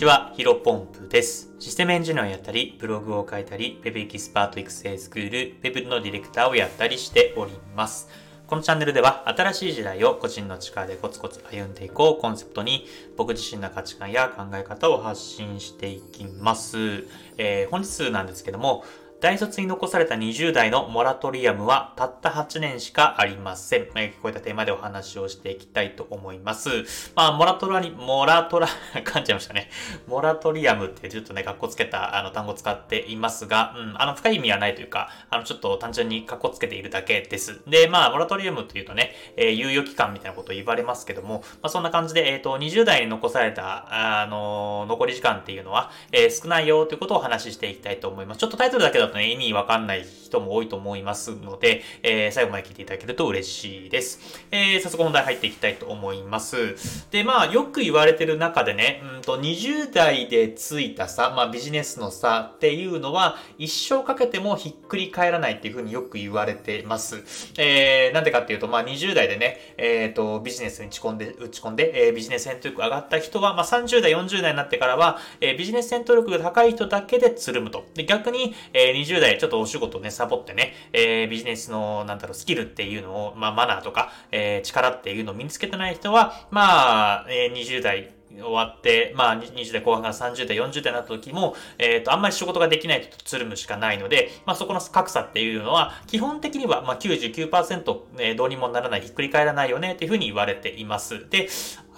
ちは、ヒロポンプです。システムエンジニアをやったり、ブログを書いたり、Web エキスパート育成スクール、Web のディレクターをやったりしております。このチャンネルでは、新しい時代を個人の力でコツコツ歩んでいこうコンセプトに、僕自身の価値観や考え方を発信していきます。えー、本日なんですけども、大卒に残された20代のモラトリアムはたった8年しかありません。えー、こういったテーマでお話をしていきたいと思います。まあ、モラトラに、モラトラ、噛んじゃいましたね。モラトリアムってちょっとね、格好つけたあの単語使っていますが、うん、あの、深い意味はないというか、あの、ちょっと単純に格好つけているだけです。で、まあ、モラトリアムというとね、えー、猶予期間みたいなことを言われますけども、まあ、そんな感じで、えっ、ー、と、20代に残された、あの、残り時間っていうのは、えー、少ないよということをお話ししていきたいと思います。ちょっとタイトルだけだとね、意味わかんないない人も多いと思いますので、えー、最後まで聞いていただけると嬉しいです。えー、早速本題入っていきたいと思います。で、まあ、よく言われてる中でね、うんと、20代でついた差、まあ、ビジネスの差っていうのは、一生かけてもひっくり返らないっていうふうによく言われてます。えー、なんでかっていうと、まあ、20代でね、えっ、ー、と、ビジネスに打ち込んで、打ち込んで、えー、ビジネス戦闘力上がった人は、まあ、30代、40代になってからは、えー、ビジネス戦闘力が高い人だけでつるむと。で、逆に、えー、20代、ちょっとお仕事ね、サボってね、えー、ビジネスの、なんだろう、スキルっていうのを、まあ、マナーとか、えー、力っていうのを身につけてない人は、まあ、えー、20代、終わって、まあ、20代後半から30代、40代になった時も、えっ、ー、と、あんまり仕事ができないとつるむしかないので、まあ、そこの格差っていうのは、基本的には、まあ99%、えー、どうにもならない、ひっくり返らないよね、っていうふうに言われています。で、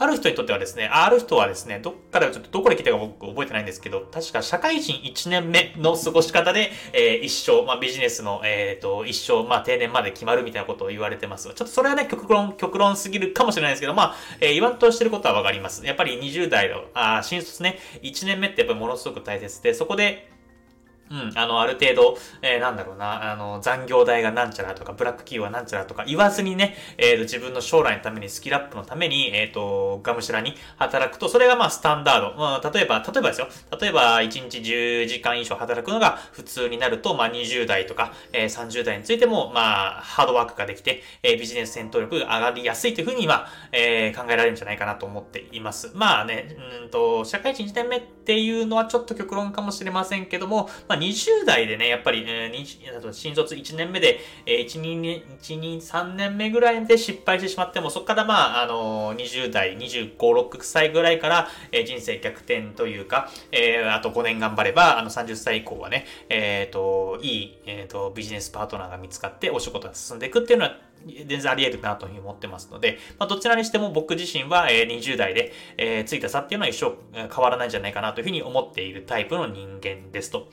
ある人にとってはですね、ある人はですね、どっからちょっとどこで来たか僕覚えてないんですけど、確か社会人1年目の過ごし方で、えー、一生、まあビジネスの、えっ、ー、と、一生、まあ定年まで決まるみたいなことを言われてます。ちょっとそれはね、極論、極論すぎるかもしれないですけど、まあ、えー、言わんとしてることはわかります。やっぱり20代の、あ新卒ね、1年目ってやっぱりものすごく大切で、そこで、うん、あの、ある程度、えー、なんだろうな、あの、残業代がなんちゃらとか、ブラック企業はなんちゃらとか言わずにね、えー、と、自分の将来のために、スキルアップのために、えっ、ー、と、がむしゃらに働くと、それがまあ、スタンダード。まあ、例えば、例えばですよ。例えば、1日10時間以上働くのが普通になると、まあ、20代とか、えー、30代についても、まあ、ハードワークができて、えー、ビジネス戦闘力が上がりやすいというふうに、まあ、えー、考えられるんじゃないかなと思っています。まあね、うんと、社会人1年目っていうのはちょっと極論かもしれませんけども、まあ、20代でね、やっぱり、えー、新卒1年目で、えー、1、2年、1、2、3年目ぐらいで失敗してしまっても、そこからまあ、あのー、20代、25、6歳ぐらいから、えー、人生逆転というか、えー、あと5年頑張れば、あの、30歳以降はね、えっ、ー、と、いい、えっ、ー、と、ビジネスパートナーが見つかって、お仕事が進んでいくっていうのは、全然あり得るなというふうに思ってますので、まあ、どちらにしても僕自身は、20代で、えー、ついた差っていうのは一生変わらないんじゃないかなというふうに思っているタイプの人間ですと。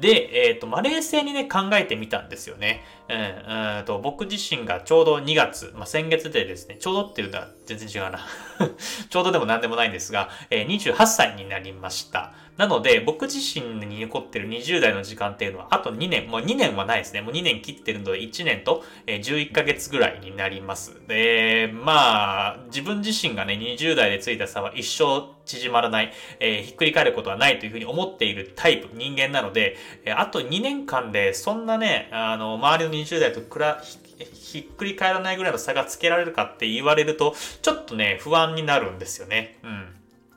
で、えっ、ー、と、まあ、冷静にね、考えてみたんですよね。うん、うんと僕自身がちょうど2月、まあ、先月でですね、ちょうどっていうのは全然違うな。ちょうどでも何でもないんですが、えー、28歳になりました。なので、僕自身に残ってる20代の時間っていうのは、あと2年、もう2年はないですね。もう2年切ってるので、1年と11ヶ月ぐらいになります。で、まあ、自分自身がね、20代でついた差は一生縮まらない、えー、ひっくり返ることはないというふうに思っているタイプ、人間なので、えあと2年間で、そんなね、あの、周りの20代と比ひっくり返らないぐらいの差がつけられるかって言われると、ちょっとね、不安になるんですよね。うん。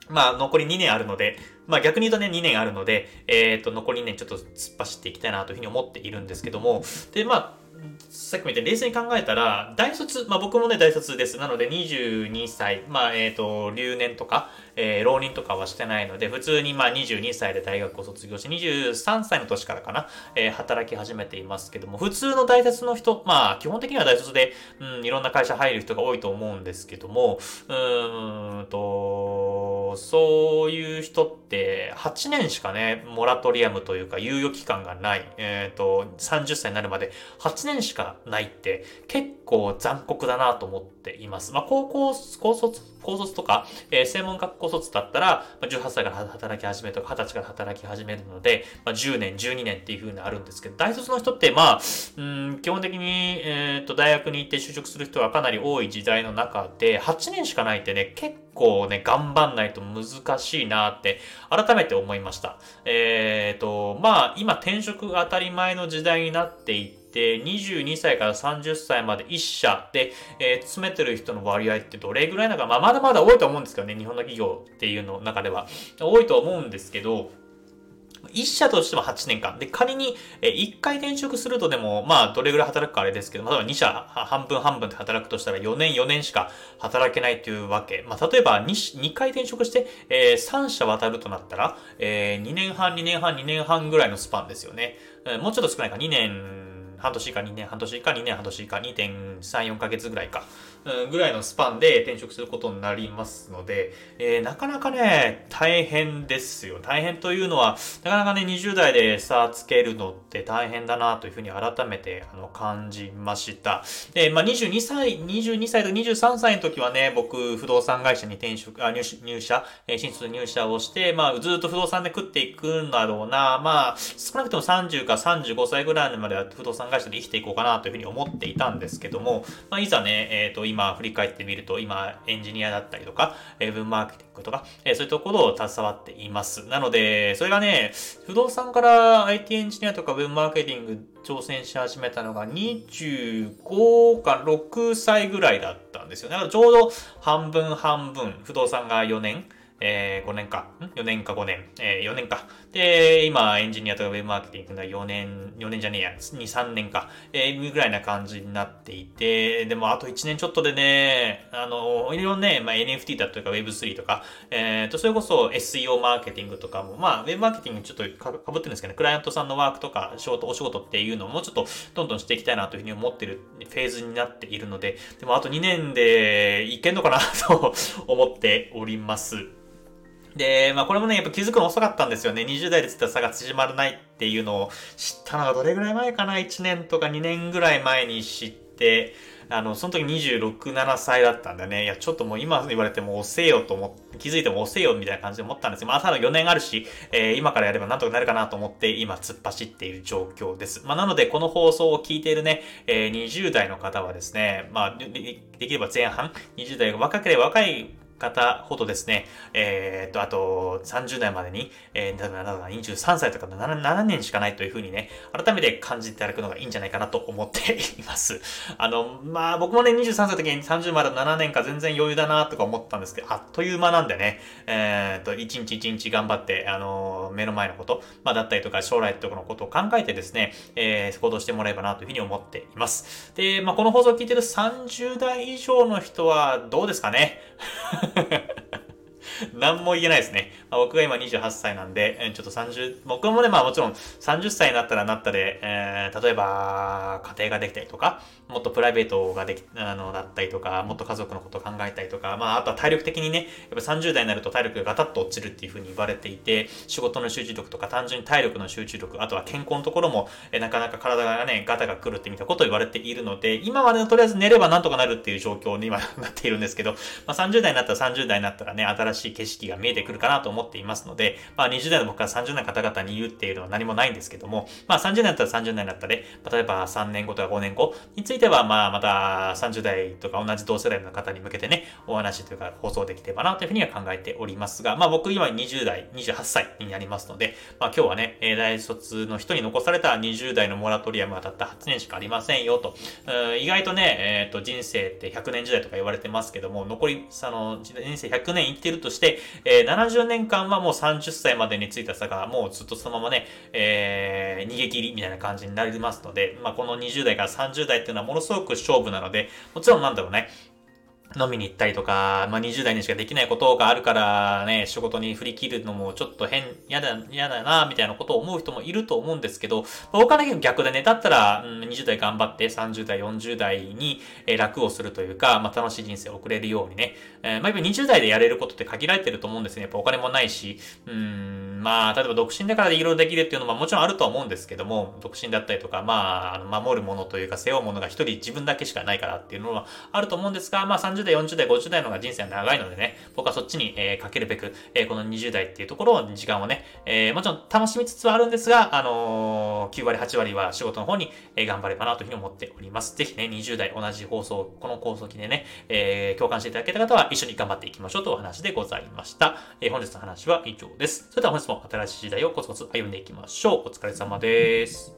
まあ、残り2年あるので、まあ逆に言うとね、2年あるので、えっ、ー、と、残り2年ちょっと突っ走っていきたいなというふうに思っているんですけども、で、まあ、さっきも言った冷静に考えたら、大卒、まあ僕もね、大卒です。なので22歳、まあえっ、ー、と、留年とか、えー、浪人とかはしてないので、普通にまあ22歳で大学を卒業して、23歳の年からかな、えー、働き始めていますけども、普通の大卒の人、まあ基本的には大卒で、うん、いろんな会社入る人が多いと思うんですけども、うーんと、そういう人って8年しかね、モラトリアムというか猶予期間がない、えっ、ー、と、30歳になるまで8年しかないって結構残酷だなと思っています。まあ高校、高卒、高卒とか、えー、専門学校卒だったら、まあ、18歳から働き始めとか、20歳から働き始めるので、まあ、10年、12年っていう風にあるんですけど、大卒の人って、まあ、うん、基本的に、えっ、と、大学に行って就職する人がかなり多い時代の中で、8年しかないってね、結構ね、頑張んないと難しいなって、改めて思いました。えっ、ー、と、まあ、今転職が当たり前の時代になっていて、て、22歳から30歳まで1社で、えー、詰めてる人の割合ってどれぐらいなのか、まあ、まだまだ多いと思うんですけどね、日本の企業っていうの中では。多いと思うんですけど、一社としても8年間。で、仮に、え1回転職するとでも、まあ、どれぐらい働くかあれですけど、例えば2社半分半分で働くとしたら4年4年しか働けないというわけ。まあ、例えば 2, 2回転職して、えー、3社渡るとなったら、えー、2年半、2年半、2年半ぐらいのスパンですよね。もうちょっと少ないか、2年、半年以下、2年半年以下、2年半年以下、2.3、4ヶ月ぐらいか。ぐらいのスパンで転職することになりますので、えー、なかなかね、大変ですよ。大変というのは、なかなかね、20代で差つけるのって大変だなというふうに改めてあの感じました。で、まあ、22歳、22歳と23歳の時はね、僕、不動産会社に転職、あ入入社、えー、新卒入社をして、まあ、ずっと不動産で食っていくんだろうな。まあ、少なくとも30か35歳ぐらいまでは不動産会社で生きていこうかなというふうに思っていたんですけども、まあ、いざね、えっ、ー、と、今振り返ってみると、今エンジニアだったりとか、ウェブマーケティングとか、えそういうところを携わっています。なので、それがね、不動産から IT エンジニアとかウェブマーケティング挑戦し始めたのが25か6歳ぐらいだったんですよ。だからちょうど半分半分、不動産が4年、えー、5年か、ん ?4 年か5年、えー、4年か。で、今、エンジニアとかウェブマーケティングが4年、4年じゃねえや、2、3年か、えー、ぐらいな感じになっていて、でもあと1年ちょっとでね、あの、いろいろね、まあ、NFT だとか Web3 とか、えー、と、それこそ SEO マーケティングとかも、まあ、ウェブマーケティングちょっとかぶってるんですけどね、クライアントさんのワークとか、仕事、お仕事っていうのをもうちょっとどんどんしていきたいなというふうに思ってるフェーズになっているので、でもあと2年でいけんのかなと思っております。で、まあこれもね、やっぱ気づくの遅かったんですよね。20代でつった差が縮まらないっていうのを知ったのがどれぐらい前かな ?1 年とか2年ぐらい前に知って、あの、その時26、7歳だったんだね。いや、ちょっともう今言われても遅えよと思って、気づいても遅えよみたいな感じで思ったんですけど、まあ、ただ4年あるし、えー、今からやればなんとかなるかなと思って、今突っ走っている状況です。まあ、なので、この放送を聞いているね、えー、20代の方はですね、まあ、できれば前半、20代が若ければ若い方ほどですね、えー、っと、あと30代までに、えー、23歳とかの 7, 7年しかないというふうにね、改めて感じていただくのがいいんじゃないかなと思っています。あの、まあ僕もね、23歳の時に30まで7年間全然余裕だなとか思ったんですけど、あっという間なんでね、えー、っと、一日一日頑張って、あの、目の前のこと、まあだったりとか将来とかのことを考えてですね、えー、行動してもらえばなというふうに思っています。で、まあこの放送を聞いてる30代以上の人はどうですかね？ハハハハ。何も言えないですね。まあ、僕が今28歳なんで、ちょっと30、僕もね、まあもちろん30歳になったらなったで、えー、例えば家庭ができたりとか、もっとプライベートができ、あの、だったりとか、もっと家族のことを考えたりとか、まああとは体力的にね、やっぱ30代になると体力がガタッと落ちるっていうふうに言われていて、仕事の集中力とか単純に体力の集中力、あとは健康のところも、えなかなか体がね、ガタが来るってみたことを言われているので、今はね、とりあえず寝ればなんとかなるっていう状況に今なっているんですけど、まあ30代になったら30代になったらね、新しい景色が見えてくるかなと思っていますので、まあ20代の僕から30代の方々に言うっていうのは何もないんですけども、まあ30代だったら30代になったら、ね、例えば3年後とか5年後については、まあまた30代とか同じ同世代の方に向けてね、お話というか放送できればなというふうには考えておりますが、まあ僕今20代、28歳になりますので、まあ今日はね、大卒の人に残された20代のモラトリアムがたった8年しかありませんよと、意外とね、えっ、ー、と人生って100年時代とか言われてますけども、残り、その人生100年生きてるとして、えー、70年間はもう30歳までについた差がもうずっとそのままね、えー、逃げ切りみたいな感じになりますので、まあ、この20代から30代っていうのはものすごく勝負なので、もちろんなんだろうね、飲みに行ったりとか、まあ、20代にしかできないことがあるからね、仕事に振り切るのもちょっと変、嫌だ、嫌だな、みたいなことを思う人もいると思うんですけど、僕はね、逆でね、だったら、うん、20代頑張って30代、40代に、え楽をするというか、まあ、楽しい人生を送れるようにね、えー、まあ、20代でやれることって限られてると思うんですね。やっぱお金もないし、うん、まあ、例えば独身だからいろいろできるっていうのももちろんあるとは思うんですけども、独身だったりとか、まあ、守るものというか、背負うものが一人自分だけしかないからっていうのはあると思うんですが、まあ、30代、40代、50代の方が人生は長いのでね、僕はそっちに、えー、かけるべく、えー、この20代っていうところを、時間をね、えー、もちろん楽しみつつはあるんですが、あのー、9割、8割は仕事の方に、えー、頑張ればなというふうに思っております。ぜひね、20代同じ放送、この放送機でね、えー、共感していただけた方は一緒に頑張っていきましょうというお話でございました。えー、本日の話は以上です。それでは本日もも新しい時代をコツコツ歩んでいきましょう。お疲れ様です。